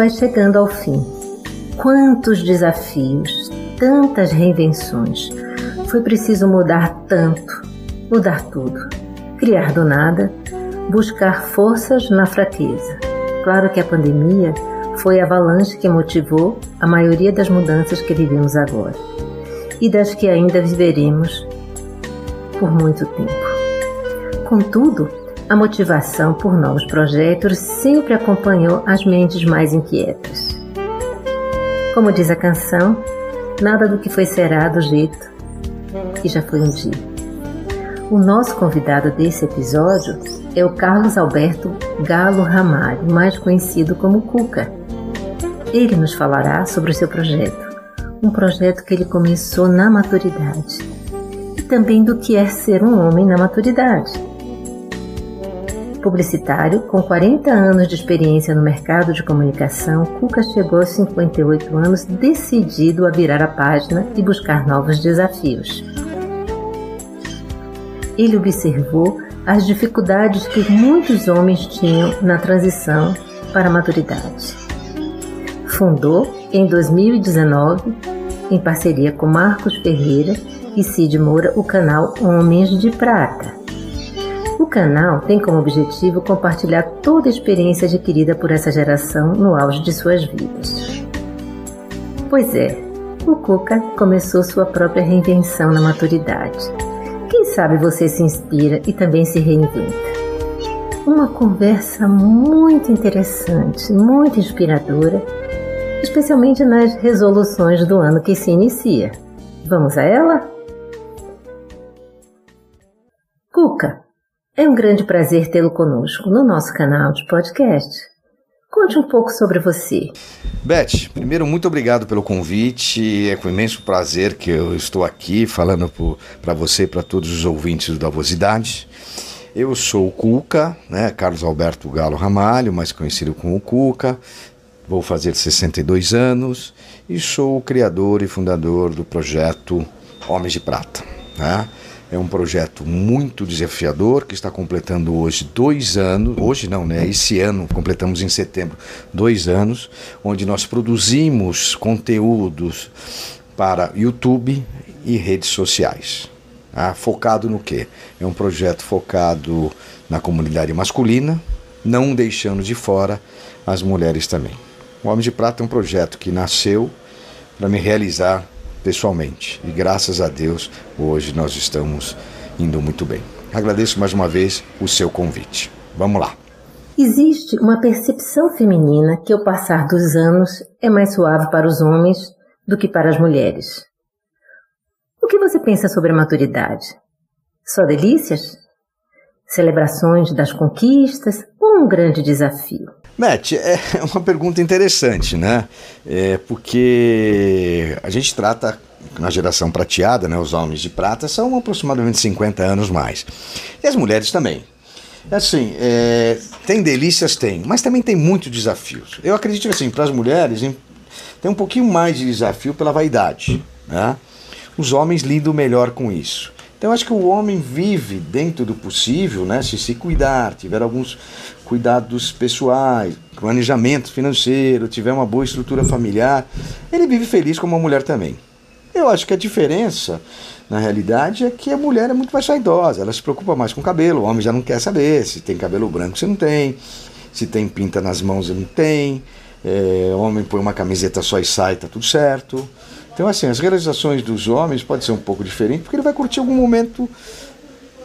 Vai chegando ao fim. Quantos desafios, tantas reinvenções. Foi preciso mudar tanto, mudar tudo. Criar do nada, buscar forças na fraqueza. Claro que a pandemia foi a avalanche que motivou a maioria das mudanças que vivemos agora e das que ainda viveremos por muito tempo. Contudo, a motivação por novos projetos sempre acompanhou as mentes mais inquietas. Como diz a canção, nada do que foi será do jeito que já foi um dia. O nosso convidado desse episódio é o Carlos Alberto Galo Ramalho, mais conhecido como Cuca. Ele nos falará sobre o seu projeto, um projeto que ele começou na maturidade, e também do que é ser um homem na maturidade Publicitário, com 40 anos de experiência no mercado de comunicação, Cuca chegou aos 58 anos decidido a virar a página e buscar novos desafios. Ele observou as dificuldades que muitos homens tinham na transição para a maturidade. Fundou, em 2019, em parceria com Marcos Ferreira e Cid Moura, o canal Homens de Prata canal tem como objetivo compartilhar toda a experiência adquirida por essa geração no auge de suas vidas. Pois é, o Cuca começou sua própria reinvenção na maturidade. Quem sabe você se inspira e também se reinventa. Uma conversa muito interessante, muito inspiradora, especialmente nas resoluções do ano que se inicia. Vamos a ela? Cuca, é um grande prazer tê-lo conosco no nosso canal de podcast. Conte um pouco sobre você. Beth, primeiro, muito obrigado pelo convite. É com imenso prazer que eu estou aqui falando para você e para todos os ouvintes da Vosidade. Eu sou o Cuca, né, Carlos Alberto Galo Ramalho, mais conhecido como Cuca. Vou fazer 62 anos e sou o criador e fundador do projeto Homens de Prata. Né? É um projeto muito desafiador que está completando hoje dois anos. Hoje não, né? Esse ano, completamos em setembro, dois anos, onde nós produzimos conteúdos para YouTube e redes sociais. Ah, focado no quê? É um projeto focado na comunidade masculina, não deixando de fora as mulheres também. O Homem de Prata é um projeto que nasceu para me realizar pessoalmente. E graças a Deus, hoje nós estamos indo muito bem. Agradeço mais uma vez o seu convite. Vamos lá. Existe uma percepção feminina que, ao passar dos anos, é mais suave para os homens do que para as mulheres. O que você pensa sobre a maturidade? Só delícias? Celebrações das conquistas ou um grande desafio? Matt, é uma pergunta interessante, né? É porque a gente trata na geração prateada, né? Os homens de prata são aproximadamente 50 anos mais. E as mulheres também. Assim, é, tem delícias, tem, mas também tem muitos desafios. Eu acredito assim, para as mulheres tem um pouquinho mais de desafio pela vaidade, né? Os homens lidam melhor com isso. Então acho que o homem vive dentro do possível, né? Se se cuidar, tiver alguns cuidados pessoais, planejamento financeiro, tiver uma boa estrutura familiar, ele vive feliz como a mulher também. Eu acho que a diferença, na realidade, é que a mulher é muito mais vaidosa, ela se preocupa mais com o cabelo, o homem já não quer saber se tem cabelo branco, se não tem, se tem pinta nas mãos, ele não tem, é, o homem põe uma camiseta só e sai, tá tudo certo. Então, assim, as realizações dos homens pode ser um pouco diferente, porque ele vai curtir algum momento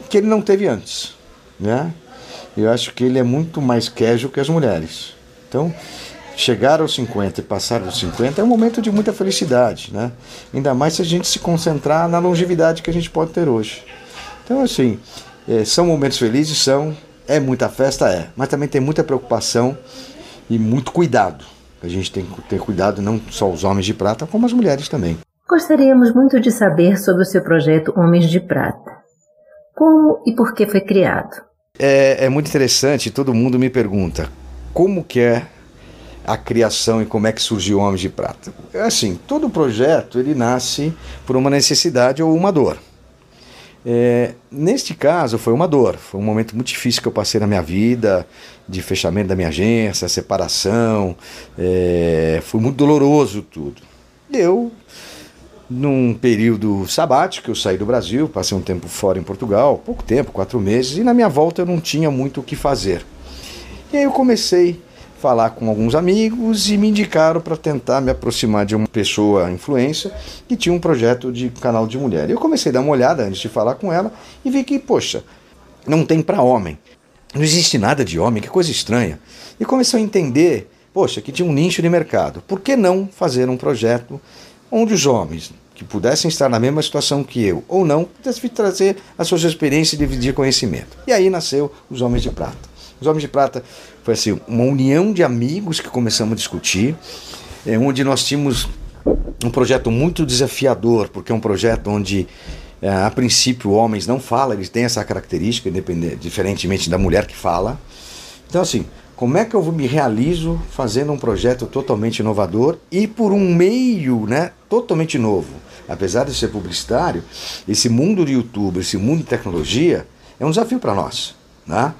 que ele não teve antes, né? Eu acho que ele é muito mais casual que as mulheres. Então, chegar aos 50 e passar dos 50 é um momento de muita felicidade, né? Ainda mais se a gente se concentrar na longevidade que a gente pode ter hoje. Então, assim, é, são momentos felizes, são, é muita festa, é, mas também tem muita preocupação e muito cuidado. A gente tem que ter cuidado não só os homens de prata, como as mulheres também. Gostaríamos muito de saber sobre o seu projeto Homens de Prata. Como e por que foi criado? É, é muito interessante, todo mundo me pergunta como que é a criação e como é que surgiu Homens de Prata. Assim, todo projeto ele nasce por uma necessidade ou uma dor. É, neste caso foi uma dor, foi um momento muito difícil que eu passei na minha vida, de fechamento da minha agência, separação, é, foi muito doloroso tudo. Eu, num período sabático, eu saí do Brasil, passei um tempo fora em Portugal, pouco tempo, quatro meses, e na minha volta eu não tinha muito o que fazer. E aí eu comecei falar com alguns amigos e me indicaram para tentar me aproximar de uma pessoa influência que tinha um projeto de canal de mulher. Eu comecei a dar uma olhada antes de falar com ela e vi que, poxa, não tem para homem. Não existe nada de homem, que coisa estranha. E comecei a entender, poxa, que tinha um nicho de mercado. Por que não fazer um projeto onde os homens que pudessem estar na mesma situação que eu ou não pudessem trazer as suas experiências e dividir conhecimento? E aí nasceu os Homens de Prata. Os Homens de Prata foi assim, uma união de amigos que começamos a discutir, é, onde nós tínhamos um projeto muito desafiador, porque é um projeto onde é, a princípio homens não falam, eles têm essa característica, diferentemente da mulher que fala. Então assim, como é que eu me realizo fazendo um projeto totalmente inovador e por um meio né, totalmente novo? Apesar de ser publicitário, esse mundo de YouTube, esse mundo de tecnologia é um desafio para nós. Né?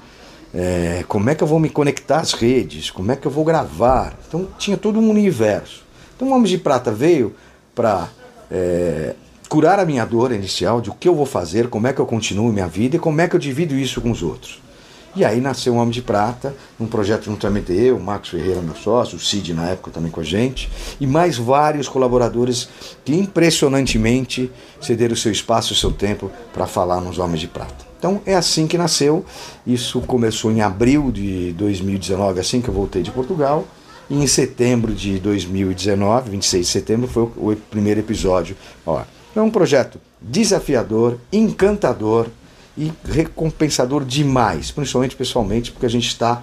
É, como é que eu vou me conectar às redes, como é que eu vou gravar. Então tinha todo um universo. Então o Homens de Prata veio para é, curar a minha dor inicial de o que eu vou fazer, como é que eu continuo minha vida e como é que eu divido isso com os outros. E aí nasceu o Homem de Prata, um projeto juntamente eu, o Marcos Ferreira, meu sócio, o Cid na época também com a gente, e mais vários colaboradores que impressionantemente cederam o seu espaço e seu tempo para falar nos Homens de Prata. Então é assim que nasceu. Isso começou em abril de 2019, assim que eu voltei de Portugal. E em setembro de 2019, 26 de setembro, foi o primeiro episódio. Ó, é um projeto desafiador, encantador e recompensador demais, principalmente pessoalmente, porque a gente está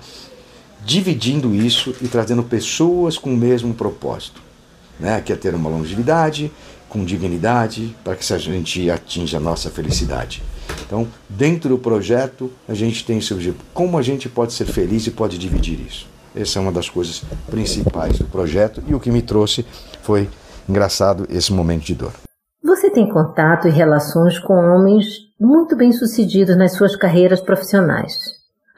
dividindo isso e trazendo pessoas com o mesmo propósito, né? que é ter uma longevidade com dignidade, para que a gente atinja a nossa felicidade. Então, dentro do projeto, a gente tem esse objetivo. Como a gente pode ser feliz e pode dividir isso? Essa é uma das coisas principais do projeto e o que me trouxe foi engraçado esse momento de dor. Você tem contato e relações com homens muito bem-sucedidos nas suas carreiras profissionais.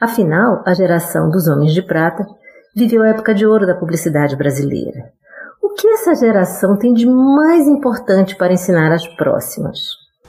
Afinal, a geração dos homens de prata viveu a época de ouro da publicidade brasileira. O que essa geração tem de mais importante para ensinar às próximas?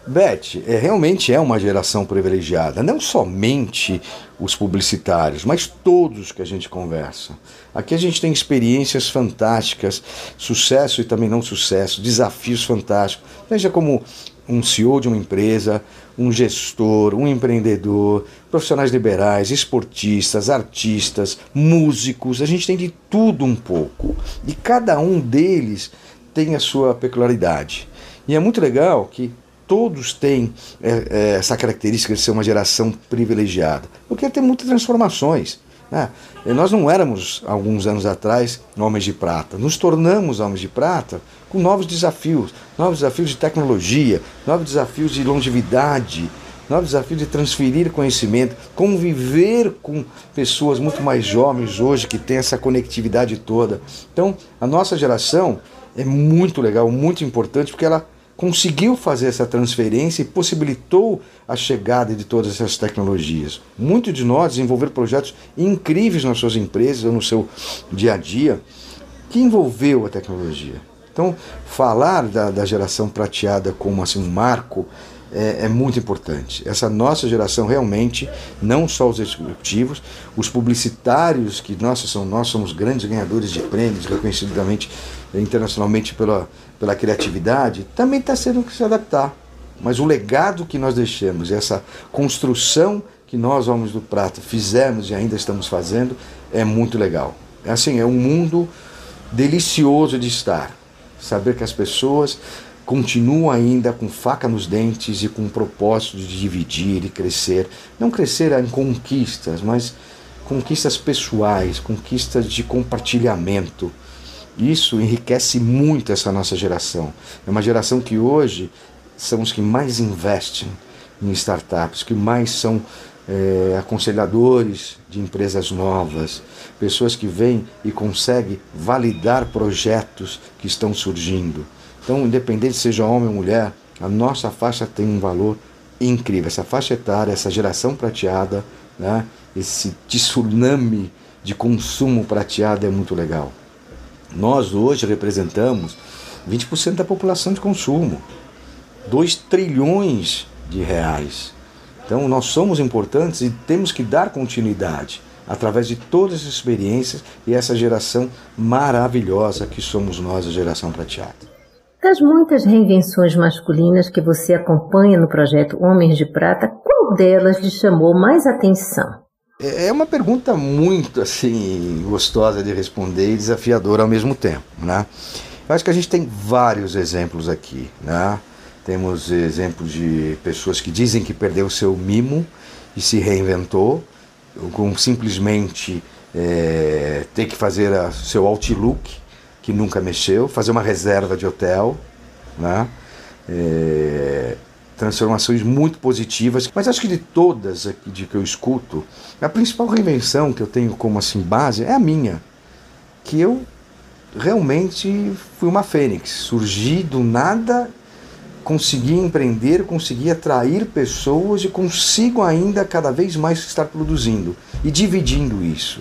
Beth, é, realmente é uma geração privilegiada, não somente os publicitários, mas todos que a gente conversa. Aqui a gente tem experiências fantásticas, sucesso e também não sucesso, desafios fantásticos. Veja como um CEO de uma empresa, um gestor, um empreendedor, profissionais liberais, esportistas, artistas, músicos, a gente tem de tudo um pouco. E cada um deles tem a sua peculiaridade. E é muito legal que todos têm é, é, essa característica de ser uma geração privilegiada, porque tem muitas transformações. Né? Nós não éramos, alguns anos atrás, homens de prata, nos tornamos homens de prata com novos desafios novos desafios de tecnologia, novos desafios de longevidade, novos desafios de transferir conhecimento, conviver com pessoas muito mais jovens hoje que têm essa conectividade toda. Então, a nossa geração é muito legal, muito importante, porque ela conseguiu fazer essa transferência e possibilitou a chegada de todas essas tecnologias. Muitos de nós desenvolveram projetos incríveis nas suas empresas ou no seu dia a dia que envolveu a tecnologia. Então, falar da, da geração prateada como assim, um marco é, é, muito importante. Essa nossa geração realmente, não só os executivos, os publicitários, que nossa, são, nós somos grandes ganhadores de prêmios, reconhecidamente internacionalmente pela, pela criatividade, também está sendo que se adaptar. Mas o legado que nós deixamos, essa construção que nós, Homens do Prata, fizemos e ainda estamos fazendo, é muito legal. É assim, é um mundo delicioso de estar. Saber que as pessoas continuam ainda com faca nos dentes e com o propósito de dividir e crescer. Não crescer em conquistas, mas conquistas pessoais, conquistas de compartilhamento isso enriquece muito essa nossa geração. É uma geração que hoje são os que mais investem em startups, que mais são é, aconselhadores de empresas novas, pessoas que vêm e conseguem validar projetos que estão surgindo. Então, independente seja homem ou mulher, a nossa faixa tem um valor incrível. Essa faixa etária, essa geração prateada, né, esse tsunami de consumo prateado é muito legal. Nós hoje representamos 20% da população de consumo, 2 trilhões de reais. Então nós somos importantes e temos que dar continuidade através de todas as experiências e essa geração maravilhosa que somos nós, a geração prateada. Das muitas reinvenções masculinas que você acompanha no projeto Homens de Prata, qual delas lhe chamou mais atenção? É, é uma pergunta muito assim gostosa de responder e desafiadora ao mesmo tempo, né? Eu acho que a gente tem vários exemplos aqui, né? Temos exemplos de pessoas que dizem que perdeu o seu mimo e se reinventou, com simplesmente é, ter que fazer o seu outlook, que nunca mexeu, fazer uma reserva de hotel, né? É, transformações muito positivas, mas acho que de todas aqui de que eu escuto, a principal reinvenção que eu tenho como assim base é a minha, que eu realmente fui uma fênix, surgi do nada, consegui empreender, consegui atrair pessoas e consigo ainda cada vez mais estar produzindo e dividindo isso.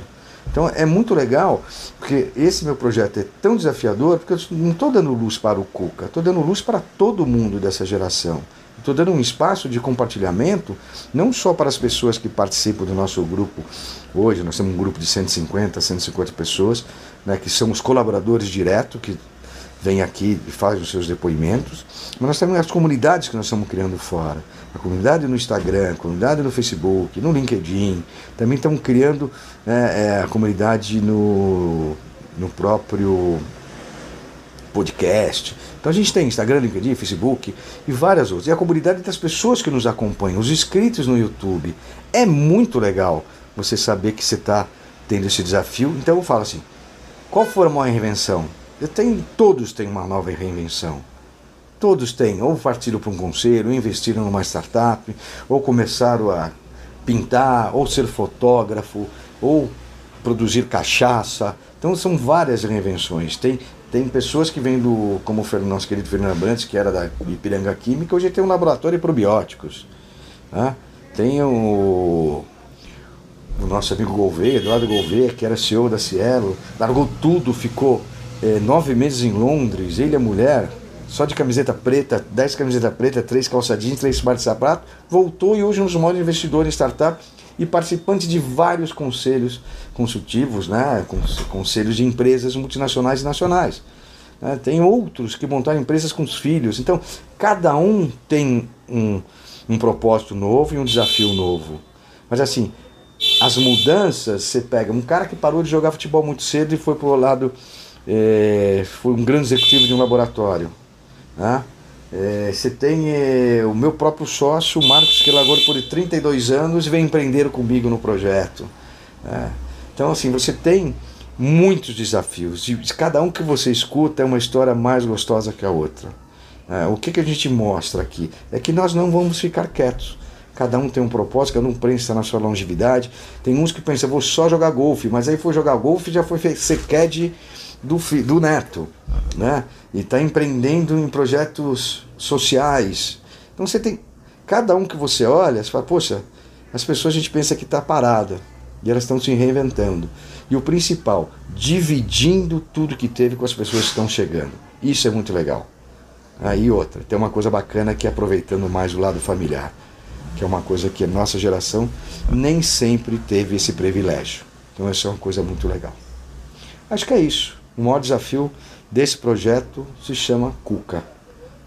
Então é muito legal, porque esse meu projeto é tão desafiador, porque eu não estou dando luz para o Cuca, estou dando luz para todo mundo dessa geração. Estou dando um espaço de compartilhamento, não só para as pessoas que participam do nosso grupo hoje, nós temos um grupo de 150, 150 pessoas, né, que são os colaboradores diretos, que vêm aqui e fazem os seus depoimentos, mas nós temos as comunidades que nós estamos criando fora. A comunidade no Instagram, a comunidade no Facebook, no LinkedIn, também estamos criando né, é, a comunidade no, no próprio podcast. Então a gente tem Instagram, LinkedIn, Facebook e várias outras. E a comunidade das pessoas que nos acompanham, os inscritos no YouTube. É muito legal você saber que você está tendo esse desafio. Então eu falo assim: qual foi a maior reinvenção? Tenho, todos têm uma nova reinvenção. Todos têm, ou partiram para um conselho, ou investiram numa startup, ou começaram a pintar, ou ser fotógrafo, ou produzir cachaça. Então são várias reinvenções. Tem tem pessoas que vêm do, como o nosso querido Fernando Brandes, que era da Ipiranga Química, hoje tem um laboratório de probióticos. Né? Tem o, o nosso amigo Gouveia, Eduardo Gouveia, que era CEO da Cielo, largou tudo, ficou é, nove meses em Londres, ele a mulher, só de camiseta preta, dez camiseta preta, três calçadinhos, três smart sapato, voltou e hoje é um dos maiores investidores em startup e participante de vários conselhos consultivos, né, conselhos de empresas multinacionais e nacionais. Né. Tem outros que montaram empresas com os filhos. Então, cada um tem um, um propósito novo e um desafio novo. Mas assim, as mudanças, você pega um cara que parou de jogar futebol muito cedo e foi para o lado, é, foi um grande executivo de um laboratório. Né? É, você tem é, o meu próprio sócio, Marcos, que largou por 32 anos vem empreender comigo no projeto. É. Então, assim, você tem muitos desafios. E cada um que você escuta é uma história mais gostosa que a outra. É, o que, que a gente mostra aqui? É que nós não vamos ficar quietos. Cada um tem um propósito, cada um pensa na sua longevidade. Tem uns que pensam, vou só jogar golfe, mas aí foi jogar golfe já foi ser CAD do, do neto, né? E está empreendendo em projetos sociais. Então você tem cada um que você olha, você fala, poxa, as pessoas a gente pensa que está parada e elas estão se reinventando. E o principal, dividindo tudo que teve com as pessoas que estão chegando. Isso é muito legal. Aí outra, tem uma coisa bacana que é aproveitando mais o lado familiar, que é uma coisa que a nossa geração nem sempre teve esse privilégio. Então essa é uma coisa muito legal. Acho que é isso. O maior desafio desse projeto se chama Cuca.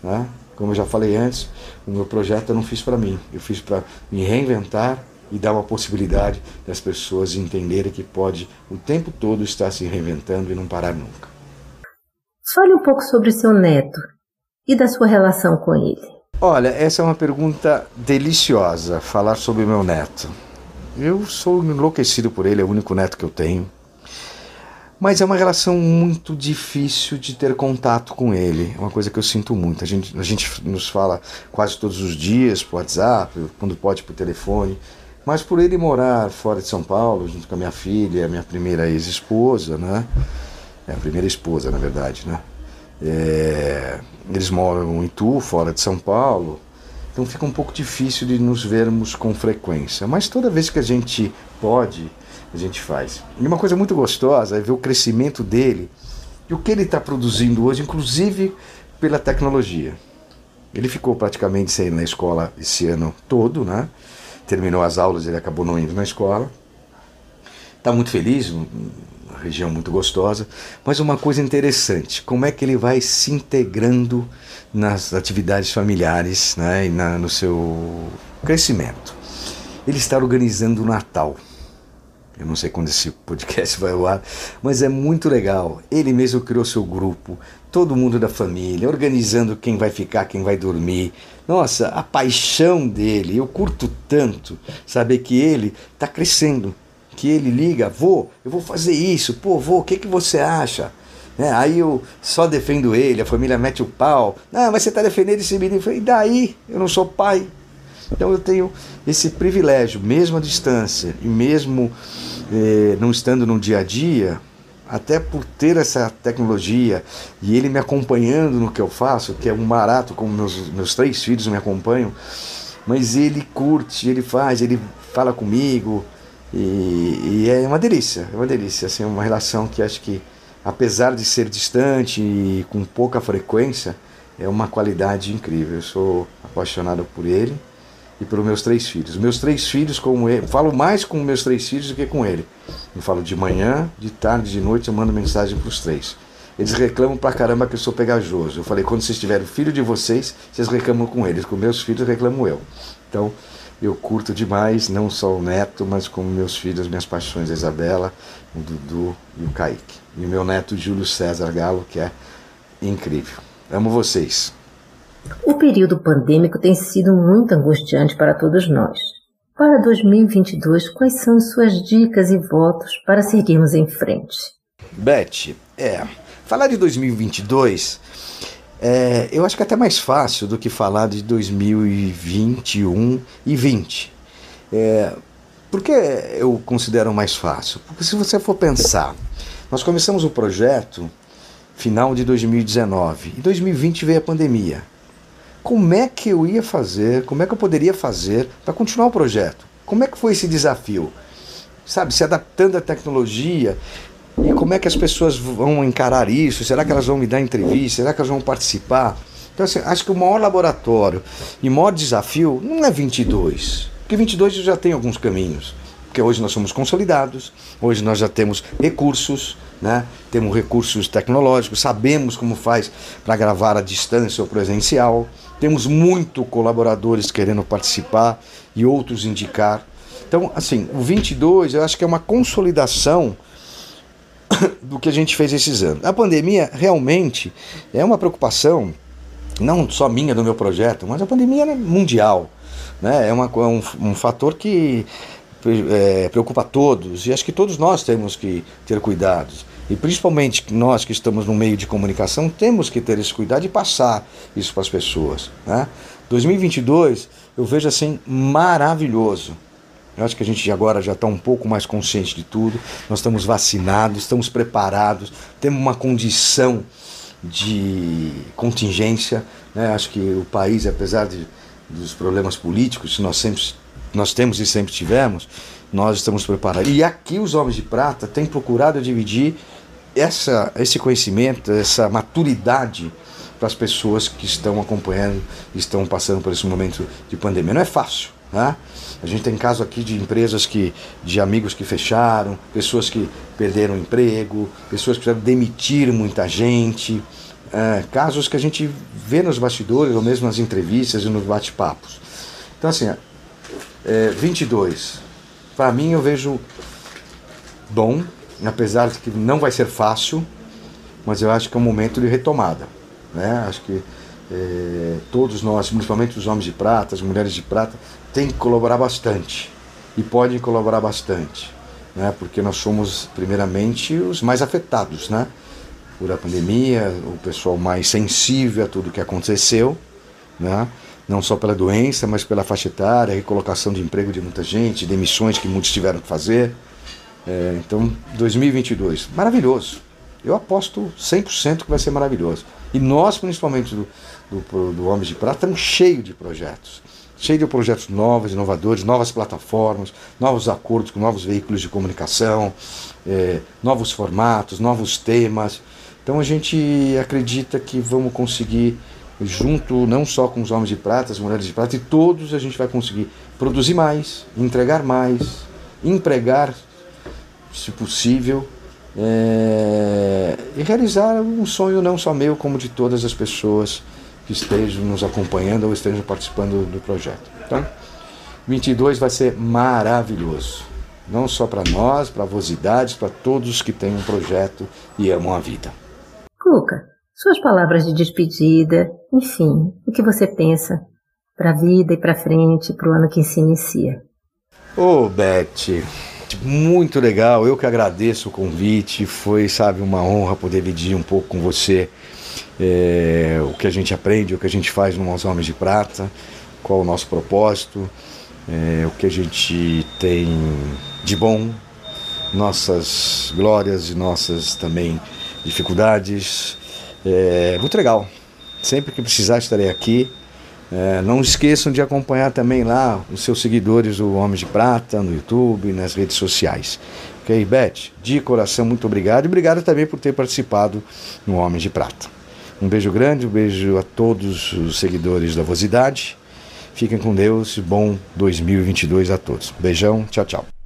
Né? Como eu já falei antes, o meu projeto eu não fiz para mim, eu fiz para me reinventar e dar uma possibilidade das pessoas entenderem que pode o tempo todo estar se reinventando e não parar nunca. Fale um pouco sobre seu neto e da sua relação com ele. Olha, essa é uma pergunta deliciosa, falar sobre meu neto. Eu sou enlouquecido por ele, é o único neto que eu tenho. Mas é uma relação muito difícil de ter contato com ele. É uma coisa que eu sinto muito. A gente, a gente nos fala quase todos os dias por WhatsApp, quando pode por telefone. Mas por ele morar fora de São Paulo, junto com a minha filha, a minha primeira ex-esposa, né? É a primeira esposa, na verdade, né? É, eles moram em Tu, fora de São Paulo, então fica um pouco difícil de nos vermos com frequência. Mas toda vez que a gente pode, a gente faz. E uma coisa muito gostosa é ver o crescimento dele e o que ele está produzindo hoje, inclusive pela tecnologia. Ele ficou praticamente sem ir na escola esse ano todo, né? Terminou as aulas, ele acabou não indo na escola. Está muito feliz, região muito gostosa. Mas uma coisa interessante, como é que ele vai se integrando nas atividades familiares né, e na, no seu crescimento. Ele está organizando o Natal. Eu não sei quando esse podcast vai ao ar, mas é muito legal. Ele mesmo criou seu grupo, todo mundo da família, organizando quem vai ficar, quem vai dormir. Nossa, a paixão dele, eu curto tanto saber que ele está crescendo, que ele liga, vô, eu vou fazer isso, pô, vô, o que, que você acha? Né? Aí eu só defendo ele, a família mete o pau. Não, mas você está defendendo esse menino. e daí? Eu não sou pai. Então eu tenho esse privilégio, mesmo à distância e mesmo eh, não estando no dia a dia, até por ter essa tecnologia e ele me acompanhando no que eu faço, que é um barato, como meus, meus três filhos me acompanham, mas ele curte, ele faz, ele fala comigo, e, e, é uma delícia, é uma delícia, assim, uma relação que acho que, apesar de ser distante e com pouca frequência, é uma qualidade incrível. Eu sou apaixonado por ele e pelos meus três filhos. Meus três filhos, como ele, falo mais com meus três filhos do que com ele. Eu falo de manhã, de tarde, de noite, eu mando mensagem para os três. Eles reclamam pra caramba que eu sou pegajoso. Eu falei, quando vocês tiverem filho de vocês, vocês reclamam com eles. Com meus filhos, reclamo eu. Então, eu curto demais, não só o neto, mas como meus filhos, minhas paixões, a Isabela, o Dudu e o Kaique. E o meu neto Júlio César Galo, que é incrível. Amo vocês. O período pandêmico tem sido muito angustiante para todos nós. Para 2022, quais são suas dicas e votos para seguirmos em frente? Beth, é. Falar de 2022 é, eu acho que é até mais fácil do que falar de 2021 e 20. É, por que eu considero mais fácil? Porque se você for pensar, nós começamos o projeto final de 2019 e 2020 veio a pandemia. Como é que eu ia fazer, como é que eu poderia fazer para continuar o projeto? Como é que foi esse desafio? Sabe, se adaptando à tecnologia, e como é que as pessoas vão encarar isso? Será que elas vão me dar entrevista? Será que elas vão participar? Então, assim, acho que o maior laboratório e maior desafio não é 22, porque 22 já tem alguns caminhos. Porque hoje nós somos consolidados, hoje nós já temos recursos, né? temos recursos tecnológicos, sabemos como faz para gravar à distância ou presencial, temos muito colaboradores querendo participar e outros indicar. Então, assim, o 22 eu acho que é uma consolidação do que a gente fez esses anos. A pandemia realmente é uma preocupação, não só minha do meu projeto, mas a pandemia é mundial. Né? É, uma, é um, um fator que é, preocupa todos e acho que todos nós temos que ter cuidados. E principalmente nós que estamos no meio de comunicação temos que ter esse cuidado e passar isso para as pessoas. Né? 2022 eu vejo assim maravilhoso Eu acho que a gente agora já está um pouco mais consciente de tudo. Nós estamos vacinados, estamos preparados, temos uma condição de contingência. Né? Acho que o país, apesar de, dos problemas políticos nós, sempre, nós temos e sempre tivemos, nós estamos preparados. E aqui os Homens de Prata têm procurado dividir essa, esse conhecimento, essa maturidade para as pessoas que estão acompanhando, estão passando por esse momento de pandemia. Não é fácil, né? A gente tem caso aqui de empresas que, de amigos que fecharam, pessoas que perderam emprego, pessoas que precisaram demitir muita gente, é, casos que a gente vê nos bastidores ou mesmo nas entrevistas e nos bate-papos. Então assim, é, 22, para mim eu vejo bom, apesar de que não vai ser fácil, mas eu acho que é um momento de retomada. Né? Acho que é, todos nós, principalmente os homens de prata, as mulheres de prata, têm que colaborar bastante e podem colaborar bastante, né? porque nós somos, primeiramente, os mais afetados né? por a pandemia, o pessoal mais sensível a tudo que aconteceu, né? não só pela doença, mas pela faixa etária, recolocação de emprego de muita gente, demissões que muitos tiveram que fazer. É, então, 2022, maravilhoso. Eu aposto 100% que vai ser maravilhoso. E nós, principalmente do, do, do Homens de Prata, estamos cheios de projetos. Cheio de projetos novos, inovadores, novas plataformas, novos acordos com novos veículos de comunicação, é, novos formatos, novos temas. Então a gente acredita que vamos conseguir, junto não só com os homens de prata, as mulheres de prata, e todos a gente vai conseguir produzir mais, entregar mais, empregar, se possível, é, e realizar um sonho não só meu, como de todas as pessoas que estejam nos acompanhando ou estejam participando do projeto. Então, 22 vai ser maravilhoso. Não só para nós, para a Vosidades, para todos que têm um projeto e amam a vida. Cuca, suas palavras de despedida, enfim, o que você pensa para a vida e para frente, para o ano que se inicia? Ô, oh, Beth, muito legal. Eu que agradeço o convite. Foi, sabe, uma honra poder dividir um pouco com você é, o que a gente aprende, o que a gente faz no Nós Homens de Prata, qual o nosso propósito, é, o que a gente tem de bom, nossas glórias e nossas também dificuldades. É muito legal. Sempre que precisar estarei aqui. É, não esqueçam de acompanhar também lá os seus seguidores, o Homem de Prata, no YouTube, nas redes sociais. Ok, Beth? De coração, muito obrigado. E obrigado também por ter participado no Homem de Prata. Um beijo grande, um beijo a todos os seguidores da Vosidade. Fiquem com Deus. Bom 2022 a todos. Beijão, tchau, tchau.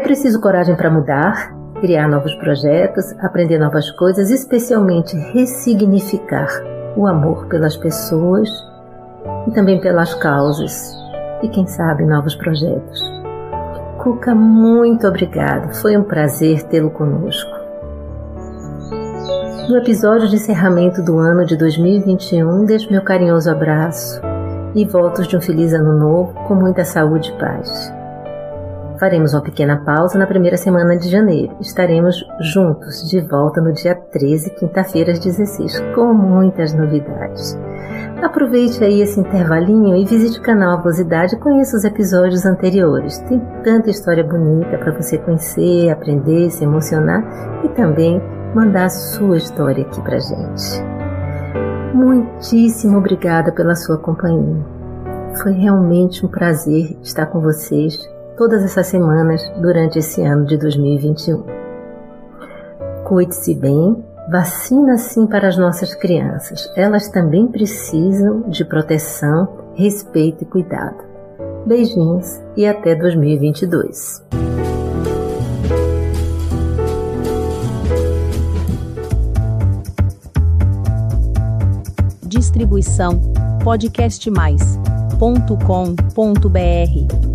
Preciso coragem para mudar, criar novos projetos, aprender novas coisas, especialmente ressignificar o amor pelas pessoas e também pelas causas e quem sabe novos projetos. Cuca, muito obrigado. Foi um prazer tê-lo conosco. No episódio de encerramento do ano de 2021, deixo meu carinhoso abraço e votos de um feliz ano novo com muita saúde e paz. Faremos uma pequena pausa na primeira semana de janeiro. Estaremos juntos de volta no dia 13, quinta-feira às 16, com muitas novidades. Aproveite aí esse intervalinho e visite o canal Avosidade e conheça os episódios anteriores. Tem tanta história bonita para você conhecer, aprender, se emocionar e também mandar a sua história aqui pra gente. Muitíssimo obrigada pela sua companhia. Foi realmente um prazer estar com vocês todas essas semanas durante esse ano de 2021. Cuide-se bem, vacina sim para as nossas crianças. Elas também precisam de proteção, respeito e cuidado. Beijinhos e até 2022. Distribuição podcastmais.com.br